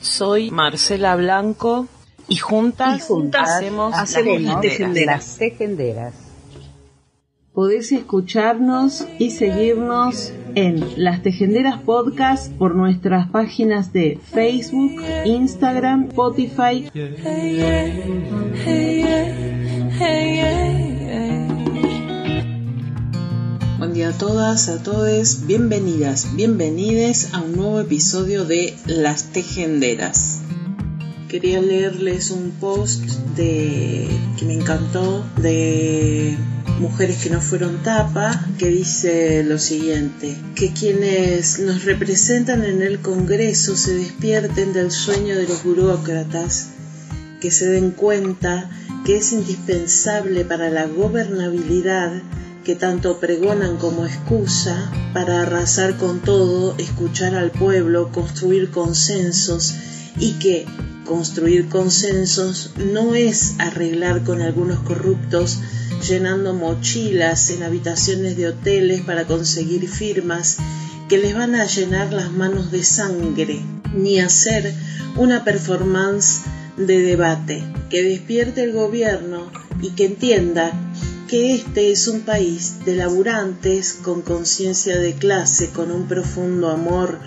Soy Marcela Blanco y juntas, hacemos, las tejenderas. Podés escucharnos y seguirnos en Las Tejenderas Podcast por nuestras páginas de Facebook, Instagram, Spotify. Día a todas, a todos, bienvenidas, bienvenides a un nuevo episodio de Las Tejenderas. Quería leerles un post de que me encantó de Mujeres que no fueron tapa, que dice lo siguiente, que quienes nos representan en el Congreso se despierten del sueño de los burócratas, que se den cuenta que es indispensable para la gobernabilidad que tanto pregonan como excusa para arrasar con todo, escuchar al pueblo, construir consensos y que construir consensos no es arreglar con algunos corruptos llenando mochilas en habitaciones de hoteles para conseguir firmas que les van a llenar las manos de sangre, ni hacer una performance de debate que despierte el gobierno y que entienda que este es un país de laburantes con conciencia de clase, con un profundo amor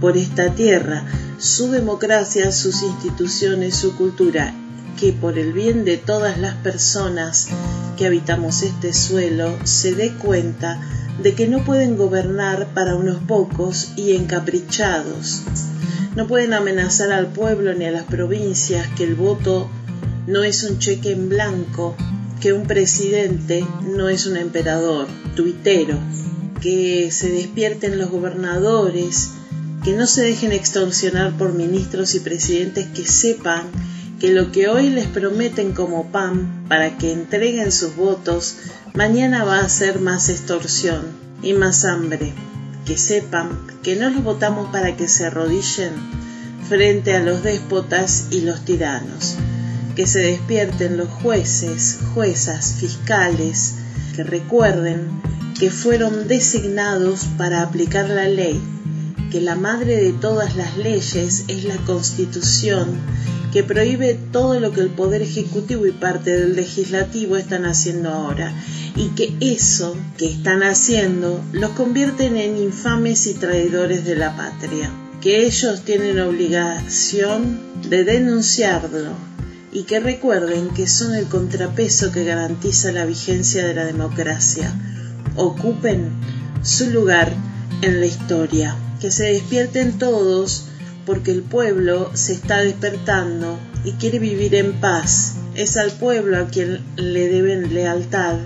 por esta tierra, su democracia, sus instituciones, su cultura, que por el bien de todas las personas que habitamos este suelo se dé cuenta de que no pueden gobernar para unos pocos y encaprichados. No pueden amenazar al pueblo ni a las provincias que el voto no es un cheque en blanco, que un presidente no es un emperador, tuitero, que se despierten los gobernadores, que no se dejen extorsionar por ministros y presidentes que sepan que lo que hoy les prometen como pan para que entreguen sus votos, mañana va a ser más extorsión y más hambre. Que sepan que no los votamos para que se arrodillen frente a los déspotas y los tiranos. Que se despierten los jueces, juezas, fiscales, que recuerden que fueron designados para aplicar la ley, que la madre de todas las leyes es la Constitución que prohíbe todo lo que el Poder Ejecutivo y parte del Legislativo están haciendo ahora, y que eso que están haciendo los convierten en infames y traidores de la patria, que ellos tienen obligación de denunciarlo y que recuerden que son el contrapeso que garantiza la vigencia de la democracia. Ocupen su lugar en la historia, que se despierten todos porque el pueblo se está despertando y quiere vivir en paz. Es al pueblo a quien le deben lealtad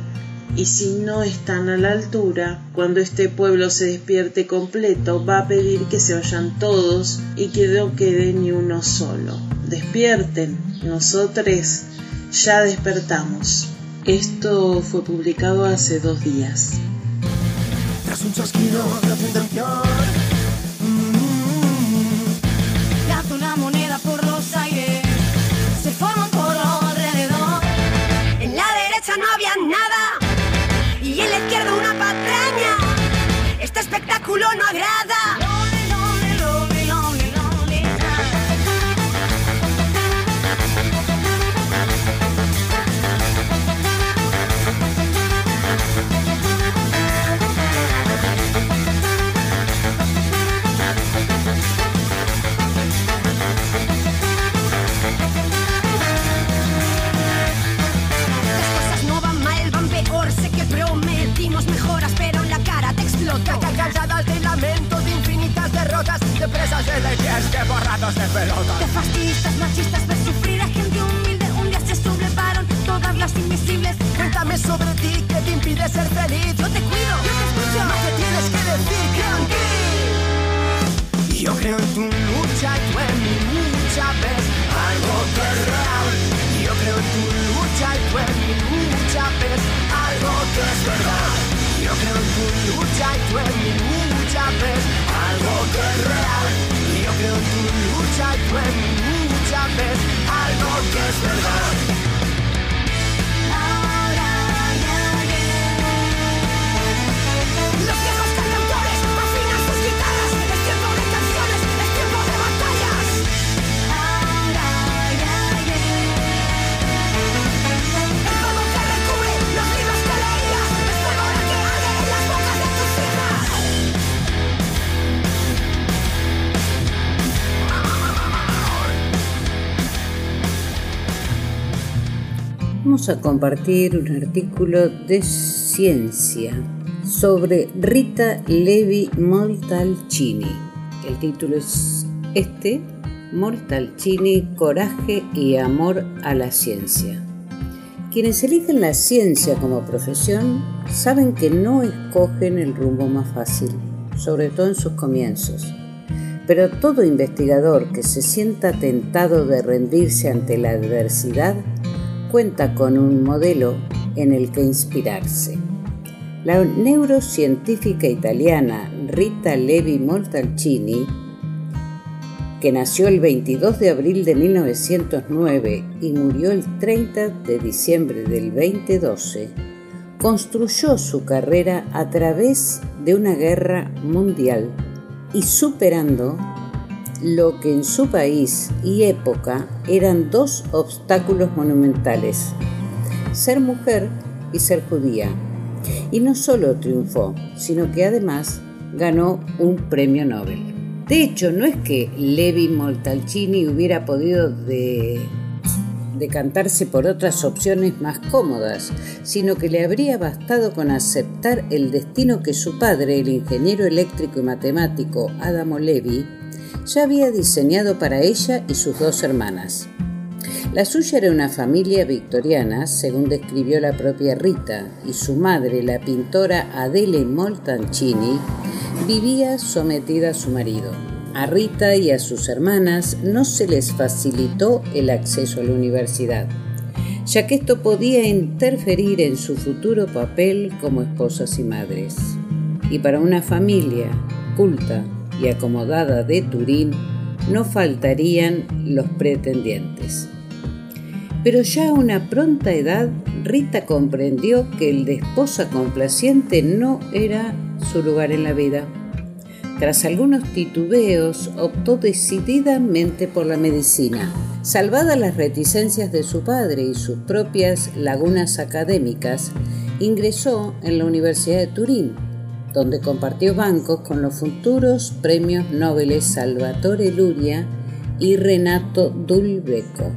y si no están a la altura, cuando este pueblo se despierte completo, va a pedir que se vayan todos y que no quede ni uno solo. Despierten, nosotros ya despertamos. Esto fue publicado hace dos días. No agrada. de pelotas. De fascistas, machistas, ver sufrir a gente humilde. Un día se sublevaron todas las invisibles. Cuéntame sobre ti, que te impide ser feliz? Yo te cuido, yo te escucho. Más que tienes que decir, creo. Yo creo en tu lucha y tú en mi lucha, ves algo que es real. Yo creo en tu lucha y tú en mi lucha, ves algo que es verdad. Yo creo en tu lucha y tú en mi lucha, ves algo que es real. Muchas veces, muchas veces, algo que es. Vamos a compartir un artículo de ciencia sobre Rita Levi Montalcini. El título es este, Montalcini, Coraje y Amor a la Ciencia. Quienes eligen la ciencia como profesión saben que no escogen el rumbo más fácil, sobre todo en sus comienzos. Pero todo investigador que se sienta tentado de rendirse ante la adversidad cuenta con un modelo en el que inspirarse. La neurocientífica italiana Rita Levi Montalcini, que nació el 22 de abril de 1909 y murió el 30 de diciembre del 2012, construyó su carrera a través de una guerra mundial y superando lo que en su país y época eran dos obstáculos monumentales, ser mujer y ser judía. Y no solo triunfó, sino que además ganó un premio Nobel. De hecho, no es que Levi Montalcini hubiera podido de- decantarse por otras opciones más cómodas, sino que le habría bastado con aceptar el destino que su padre, el ingeniero eléctrico y matemático Adamo Levi, ya había diseñado para ella y sus dos hermanas. La suya era una familia victoriana, según describió la propia Rita, y su madre, la pintora Adele Montalcini, vivía sometida a su marido. A Rita y a sus hermanas no se les facilitó el acceso a la universidad, ya que esto podía interferir en su futuro papel como esposas y madres. Y para una familia culta y acomodada de Turín, no faltarían los pretendientes. Pero ya a una pronta edad, Rita comprendió que el de esposa complaciente no era su lugar en la vida. Tras algunos titubeos, optó decididamente por la medicina. Salvadas las reticencias de su padre y sus propias lagunas académicas, ingresó en la Universidad de Turín, donde compartió bancos con los futuros premios Nobel Salvatore Luria y Renato Dulbeco.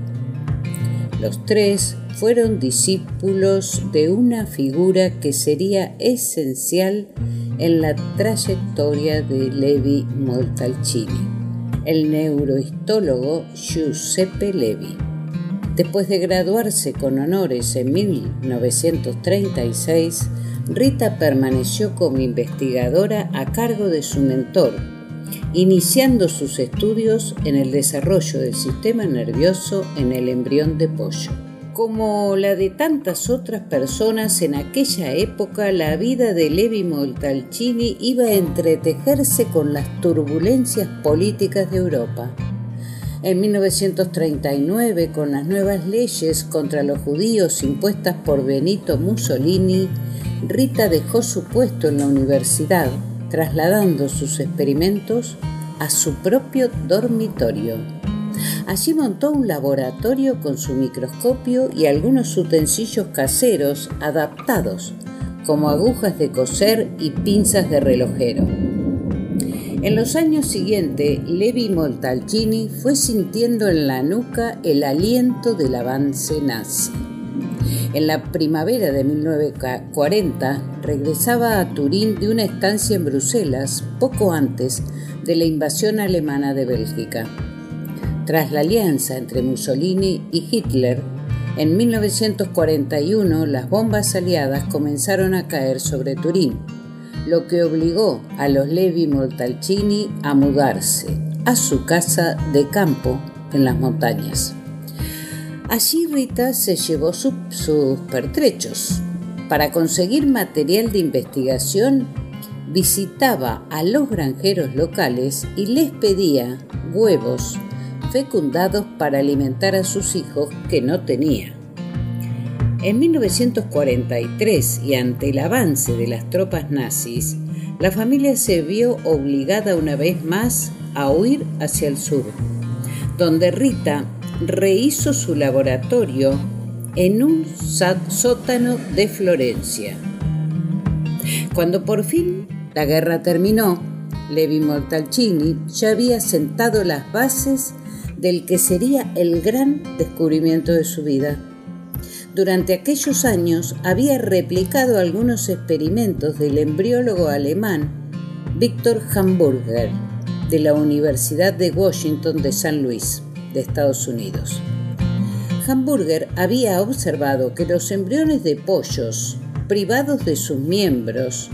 Los tres fueron discípulos de una figura que sería esencial en la trayectoria de Levi Montalcini, el neurohistólogo Giuseppe Levi. Después de graduarse con honores en 1936, Rita permaneció como investigadora a cargo de su mentor, iniciando sus estudios en el desarrollo del sistema nervioso en el embrión de pollo. Como la de tantas otras personas en aquella época, la vida de Levi Montalcini iba a entretejerse con las turbulencias políticas de Europa. En 1939, con las nuevas leyes contra los judíos impuestas por Benito Mussolini, Rita dejó su puesto en la universidad, trasladando sus experimentos a su propio dormitorio. Allí montó un laboratorio con su microscopio y algunos utensilios caseros adaptados, como agujas de coser y pinzas de relojero. En los años siguientes, Levi Montalcini fue sintiendo en la nuca el aliento del avance nazi. En la primavera de 1940 regresaba a Turín de una estancia en Bruselas poco antes de la invasión alemana de Bélgica. Tras la alianza entre Mussolini y Hitler, en 1941 las bombas aliadas comenzaron a caer sobre Turín, lo que obligó a los Levi Montalcini a mudarse a su casa de campo en las montañas. Allí Rita se llevó su- sus pertrechos. Para conseguir material de investigación, visitaba a los granjeros locales y les pedía huevos fecundados para alimentar a sus hijos que no tenía. En 1943 y ante el avance de las tropas nazis, la familia se vio obligada una vez más a huir hacia el sur, donde Rita rehizo su laboratorio en un sótano de Florencia. Cuando por fin la guerra terminó, Levi Montalcini ya había sentado las bases del que sería el gran descubrimiento de su vida. Durante aquellos años había replicado algunos experimentos del embriólogo alemán Victor Hamburger de la Universidad de Washington de San Luis, de Estados Unidos. Hamburger había observado que los embriones de pollos, privados de sus miembros,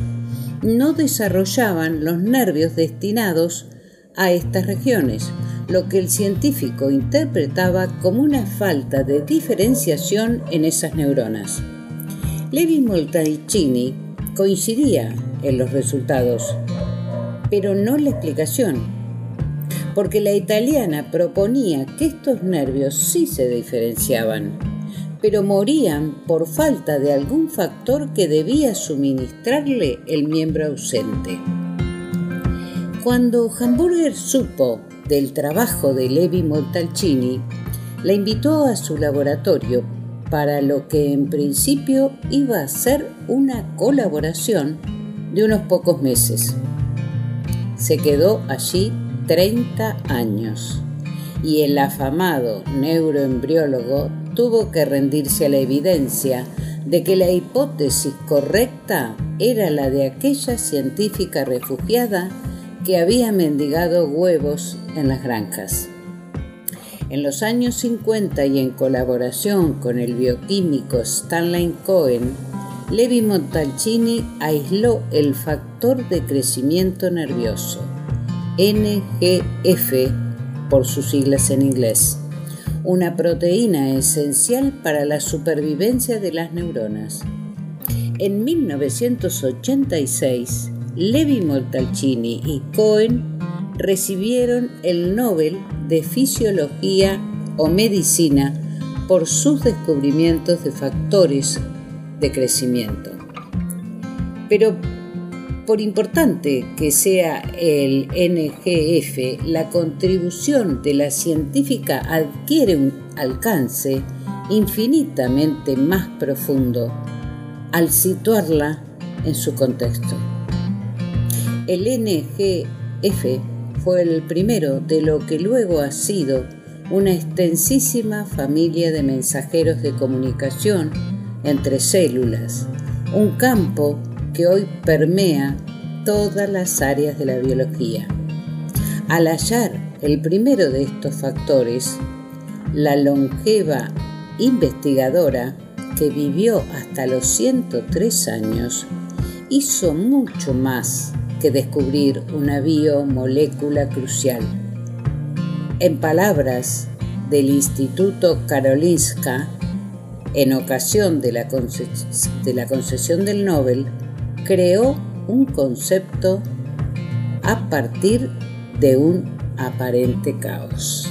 no desarrollaban los nervios destinados a estas regiones, lo que el científico interpretaba como una falta de diferenciación en esas neuronas. Levi Moltacini coincidía en los resultados, pero no la explicación porque la italiana proponía que estos nervios sí se diferenciaban, pero morían por falta de algún factor que debía suministrarle el miembro ausente. Cuando Hamburger supo del trabajo de Levi Montalcini, la invitó a su laboratorio para lo que en principio iba a ser una colaboración de unos pocos meses. Se quedó allí 30 años y el afamado neuroembriólogo tuvo que rendirse a la evidencia de que la hipótesis correcta era la de aquella científica refugiada que había mendigado huevos en las granjas. En los años 50 y en colaboración con el bioquímico Stanley Cohen, Levi Montalcini aisló el factor de crecimiento nervioso NGF por sus siglas en inglés, una proteína esencial para la supervivencia de las neuronas. En 1986, Levi Montalcini y Cohen recibieron el Nobel de Fisiología o Medicina por sus descubrimientos de factores de crecimiento. Pero por importante que sea el NGF, la contribución de la científica adquiere un alcance infinitamente más profundo al situarla en su contexto. El NGF fue el primero de lo que luego ha sido una extensísima familia de mensajeros de comunicación entre células, un campo que hoy permea todas las áreas de la biología. Al hallar el primero de estos factores, la longeva investigadora, que vivió hasta los 103 años, hizo mucho más que descubrir una biomolécula crucial. En palabras del Instituto Karolinska, en ocasión de la, concesión del Nobel, creó un concepto a partir de un aparente caos.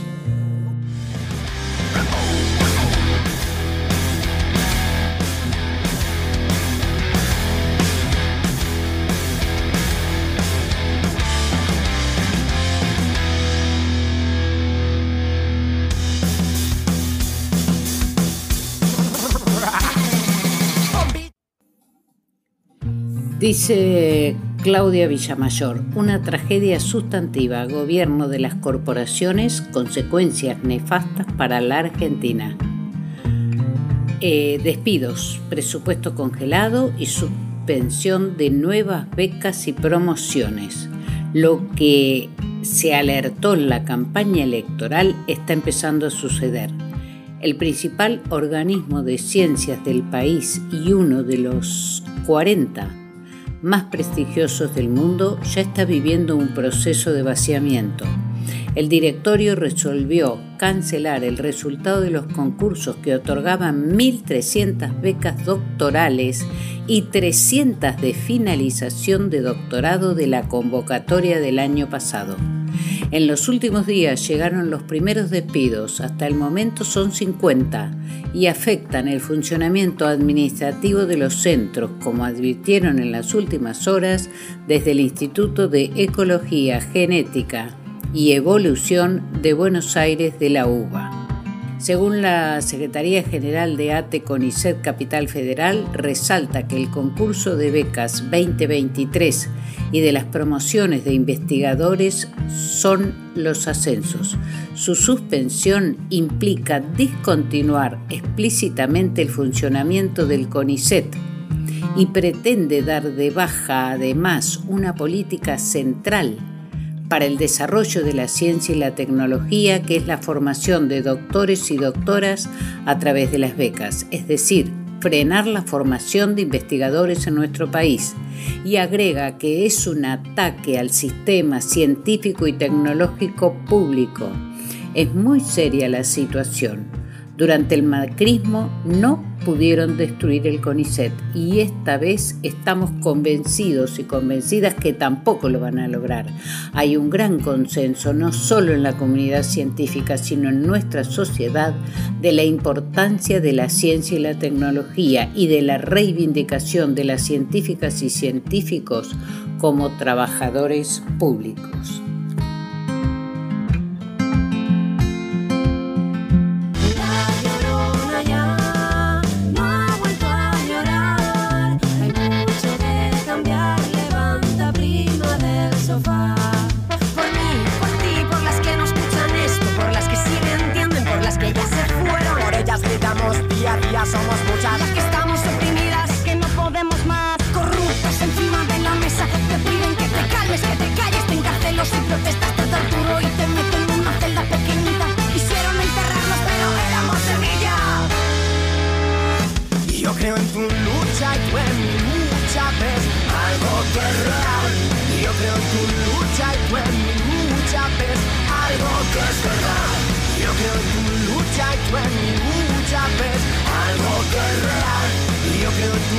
Dice Claudia Villamayor, una tragedia sustantiva, gobierno de las corporaciones, consecuencias nefastas para la Argentina. Eh, despidos, presupuesto congelado y suspensión de nuevas becas y promociones. Lo que se alertó en la campaña electoral está empezando a suceder. El principal organismo de ciencias del país y uno de los 40 más prestigiosos del mundo ya está viviendo un proceso de vaciamiento. El directorio resolvió cancelar el resultado de los concursos que otorgaban 1.300 becas doctorales y 300 de finalización de doctorado de la convocatoria del año pasado. En los últimos días llegaron los primeros despidos, hasta el momento son 50, y afectan el funcionamiento administrativo de los centros, como advirtieron en las últimas horas desde el Instituto de Ecología, Genética y Evolución de Buenos Aires de la UBA. Según la Secretaría General de ATE CONICET Capital Federal, resalta que el concurso de becas 2023 y de las promociones de investigadores son los ascensos. Su suspensión implica discontinuar explícitamente el funcionamiento del CONICET y pretende dar de baja además una política central para el desarrollo de la ciencia y la tecnología, que es la formación de doctores y doctoras a través de las becas, es decir, frenar la formación de investigadores en nuestro país y agrega que es un ataque al sistema científico y tecnológico público. Es muy seria la situación. Durante el macrismo no pudieron destruir el CONICET y esta vez estamos convencidos y convencidas que tampoco lo van a lograr. Hay un gran consenso, no solo en la comunidad científica, sino en nuestra sociedad, de la importancia de la ciencia y la tecnología y de la reivindicación de las científicas y científicos como trabajadores públicos.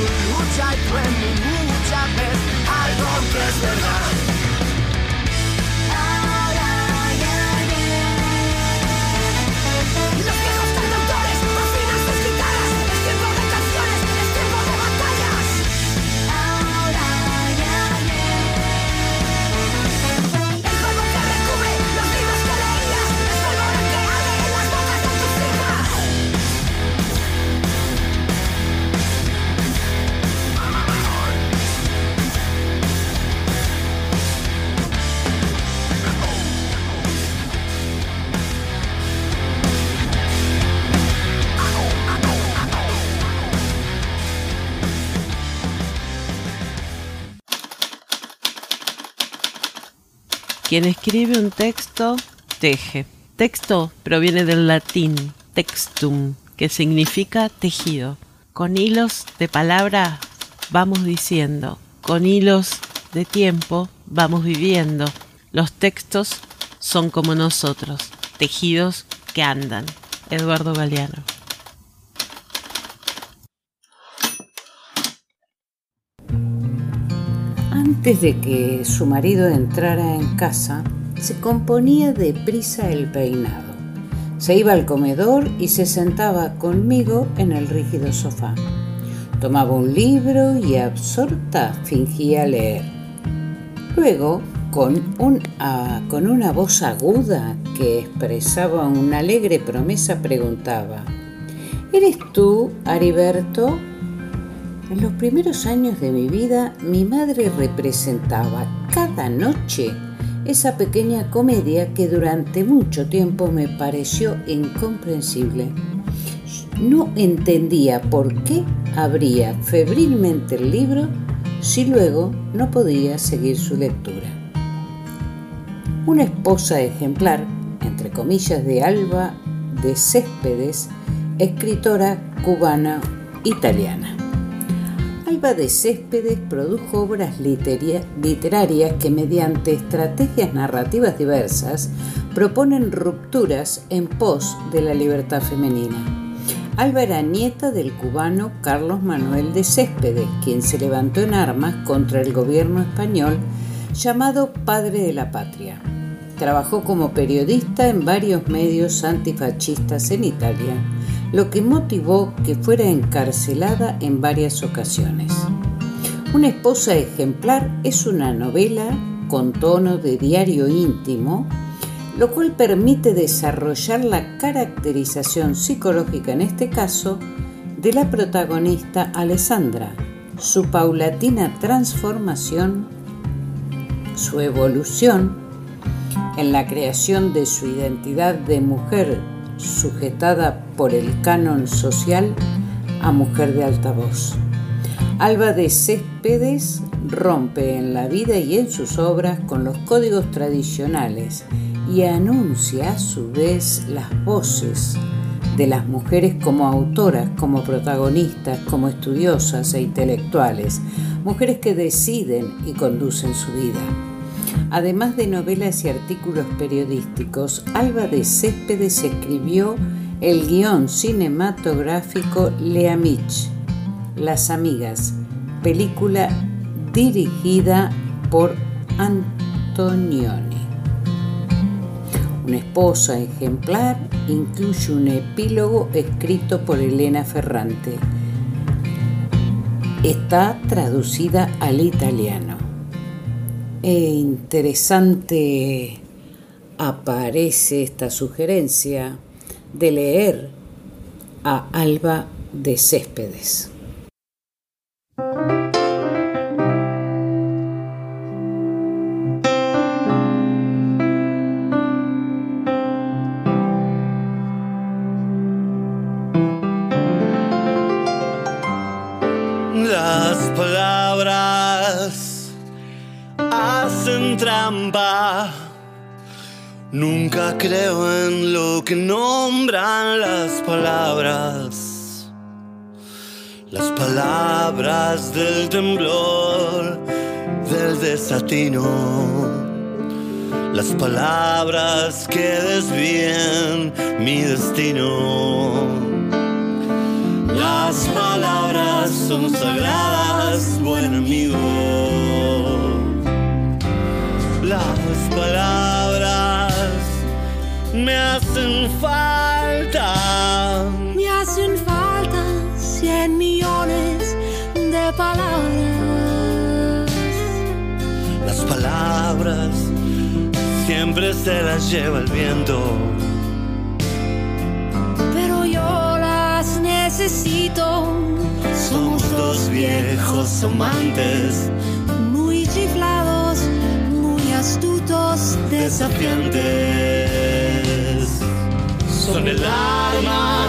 Creo en tu lucha y tú en mi lucha, ves algo que es verdad. Quien escribe un texto, teje. Texto proviene del latín textum, que significa tejido. Con hilos de palabra vamos diciendo, con hilos de tiempo vamos viviendo. Los textos son como nosotros, tejidos que andan. Eduardo Galeano. Antes de que su marido entrara en casa, se componía deprisa el peinado. Se iba al comedor y se sentaba conmigo en el rígido sofá. Tomaba un libro y absorta fingía leer. Luego, con, un, ah, con una voz aguda que expresaba una alegre promesa, preguntaba, ¿Eres tú, Ariberto? En los primeros años de mi vida, mi madre representaba cada noche esa pequeña comedia que durante mucho tiempo me pareció incomprensible. No entendía por qué abría febrilmente el libro si luego no podía seguir su lectura. Una esposa ejemplar, entre comillas, de Alba de Céspedes, escritora cubana italiana. Alba de Céspedes produjo obras literarias que mediante estrategias narrativas diversas proponen rupturas en pos de la libertad femenina. Alba era nieta del cubano Carlos Manuel de Céspedes, quien se levantó en armas contra el gobierno español llamado Padre de la Patria. Trabajó como periodista en varios medios antifascistas en Italia, lo que motivó que fuera encarcelada en varias ocasiones. Una esposa ejemplar es una novela con tono de diario íntimo, lo cual permite desarrollar la caracterización psicológica en este caso de la protagonista Alessandra, su paulatina transformación, su evolución en la creación de su identidad de mujer sujetada por el canon social a mujer de altavoz. Alba de Céspedes rompe en la vida y en sus obras con los códigos tradicionales y anuncia a su vez las voces de las mujeres como autoras, como protagonistas, como estudiosas e intelectuales, mujeres que deciden y conducen su vida. Además de novelas y artículos periodísticos, Alba de Céspedes escribió el guion cinematográfico Le Amiche, Las Amigas, película dirigida por Antonioni. Una esposa ejemplar incluye un epílogo escrito por Elena Ferrante. Está traducida al italiano. E interesante aparece esta sugerencia de leer a Alba de Céspedes. Nunca creo en lo que nombran las palabras. Las palabras del temblor, del desatino. Las palabras que desvíen mi destino. Las palabras son sagradas, buen amigo. Las palabras me hacen falta. Me hacen falta cien millones de palabras. Las palabras siempre se las lleva el viento. Pero yo las necesito. Somos dos viejos amantes, Muy chiflados, muy astutos, desafiantes. Son el arma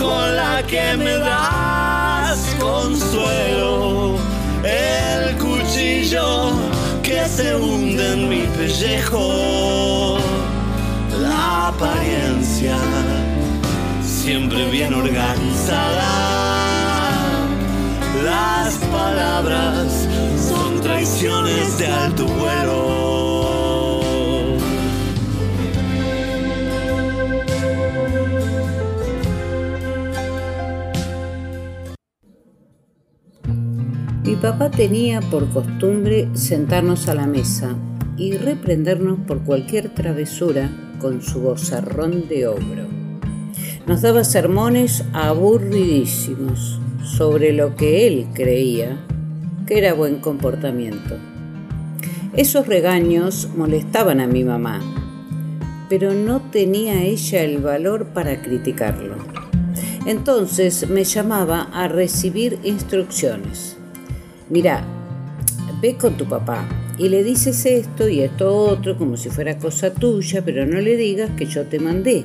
con la que me das consuelo. El cuchillo que se hunde en mi pellejo. La apariencia siempre bien organizada. Las palabras son traiciones de alto vuelo. Papá tenía por costumbre sentarnos a la mesa y reprendernos por cualquier travesura con su vozarrón de ogro. Nos daba sermones aburridísimos sobre lo que él creía que era buen comportamiento. Esos regaños molestaban a mi mamá, pero no tenía ella el valor para criticarlo. Entonces me llamaba a recibir instrucciones. Mira, ve con tu papá y le dices esto y esto otro como si fuera cosa tuya, pero no le digas que yo te mandé.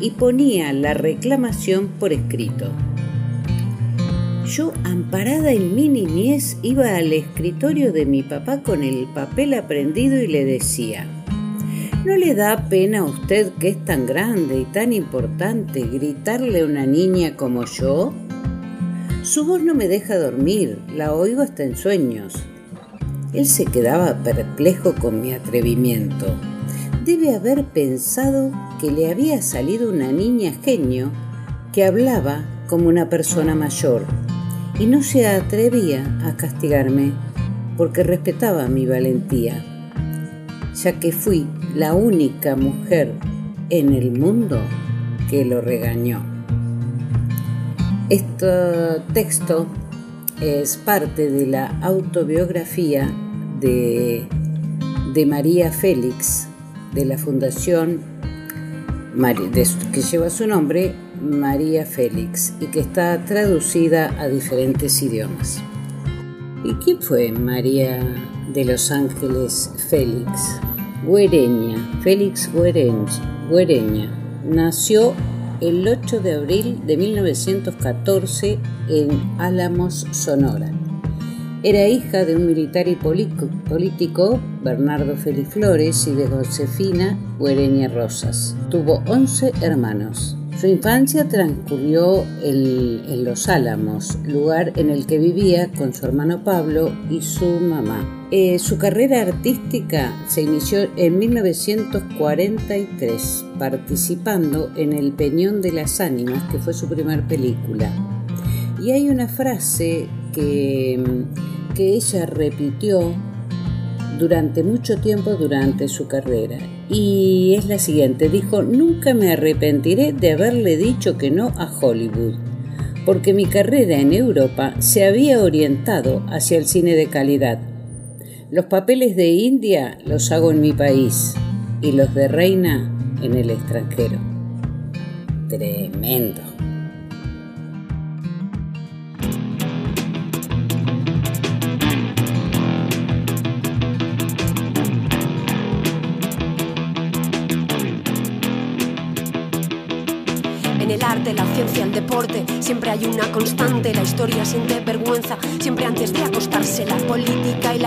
Y ponía la reclamación por escrito. Yo, amparada en mi niñez, iba al escritorio de mi papá con el papel aprendido y le decía, ¿no le da pena a usted que es tan grande y tan importante gritarle a una niña como yo? Su voz no me deja dormir, la oigo hasta en sueños. Él se quedaba perplejo con mi atrevimiento. Debe haber pensado que le había salido una niña genio que hablaba como una persona mayor y no se atrevía a castigarme porque respetaba mi valentía, ya que fui la única mujer en el mundo que lo regañó. Este texto es parte de la autobiografía de, de María Félix, de la Fundación que lleva su nombre, María Félix, y que está traducida a diferentes idiomas. ¿Y quién fue María de los Ángeles Félix? Güereña, Félix Güereña, Güereña. Nació el 8 de abril de 1914 en Álamos, Sonora. Era hija de un militar y político, Bernardo Félix Flores, y de Josefina Güereña Rosas. Tuvo 11 hermanos. Su infancia transcurrió en, en Los Álamos, lugar en el que vivía con su hermano Pablo y su mamá. Eh, su carrera artística se inició en 1943, participando en El Peñón de las Ánimas, que fue su primer película. Y hay una frase que, que ella repitió durante mucho tiempo durante su carrera. Y es la siguiente, dijo, nunca me arrepentiré de haberle dicho que no a Hollywood, porque mi carrera en Europa se había orientado hacia el cine de calidad. Los papeles de India los hago en mi país y los de reina en el extranjero. Tremendo. Hay una constante. La historia siente vergüenza, siempre antes de acostarse. La política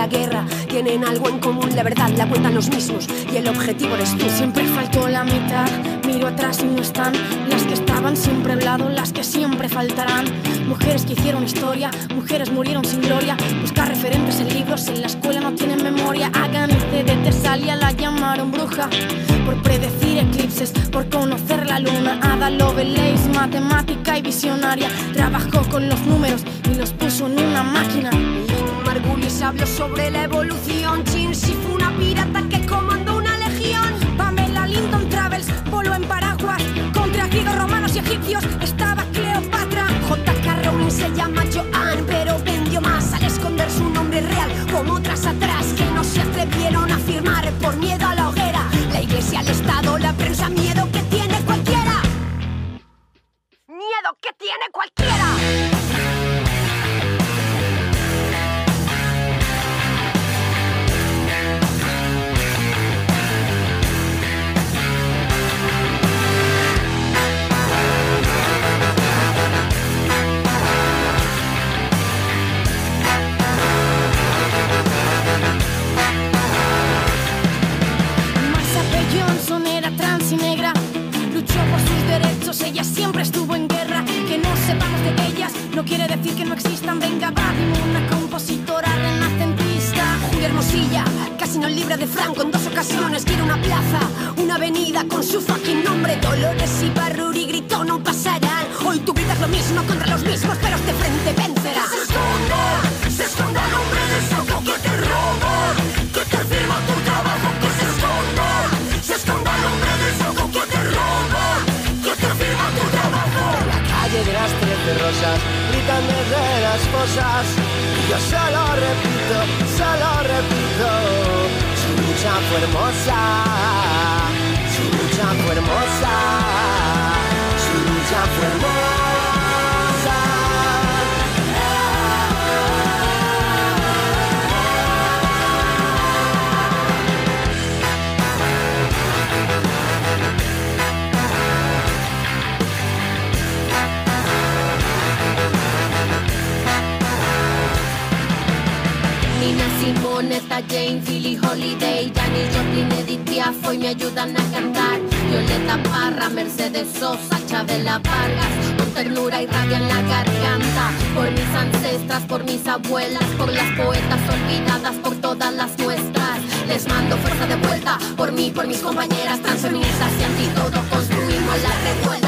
tienen algo en común. La verdad la cuentan los mismos y el objetivo eres tú. Siempre faltó la mitad, miro atrás y no están las que estaban siempre al lado, las que siempre faltarán. Mujeres que hicieron historia, mujeres murieron sin gloria. Buscar referentes en libros, en la escuela no tienen memoria. Hagan este de Tesalia, la llamaron bruja. Por predecir eclipses, por conocer la luna. Ada Lovelace, matemática y visionaria. Trabajó con los números y los puso en una máquina. Margulis habló sobre la evolución. Chin si fue una pirata que comandó una legión. Pamela Linton Travels voló en paraguas contra griegos, romanos y egipcios. Estaba Cleopatra. J.K. Rowling se llama Joan, pero vendió más al esconder su nombre real, como otras atrás que no se atrevieron a firmar por miedo a la hoguera. La iglesia, el Estado, la prensa, miedo que tiene cualquiera. Miedo que tiene cualquiera. Franco en dos ocasiones. Quiere una plaza, una avenida con su fucking nombre. Dolores y Barruri gritó, no pasarán. Hoy vida es lo mismo contra los mismos, pero de frente vencerá. Se esconda, se esconda el hombre de saco que te roba, que te firma tu trabajo, que se esconda, se esconda el hombre de saco que te roba, que te firma tu trabajo. la calle de las trece rosas gritan desde las fosas y yo solo repito, solo repito lucha fue hermosa. Su lucha fue hermosa. Su lucha fue hermosa Holiday, Janis Joplin, Edith Piaf hoy me ayudan a cantar. Violeta Parra, Mercedes Sosa, Chabela Vargas, con ternura y rabia en la garganta. Por mis ancestras, por mis abuelas, por las poetas olvidadas, por todas las nuestras. Les mando fuerza de vuelta, por mí, por mis compañeras transfeministas y anti todo construimos la revuelta.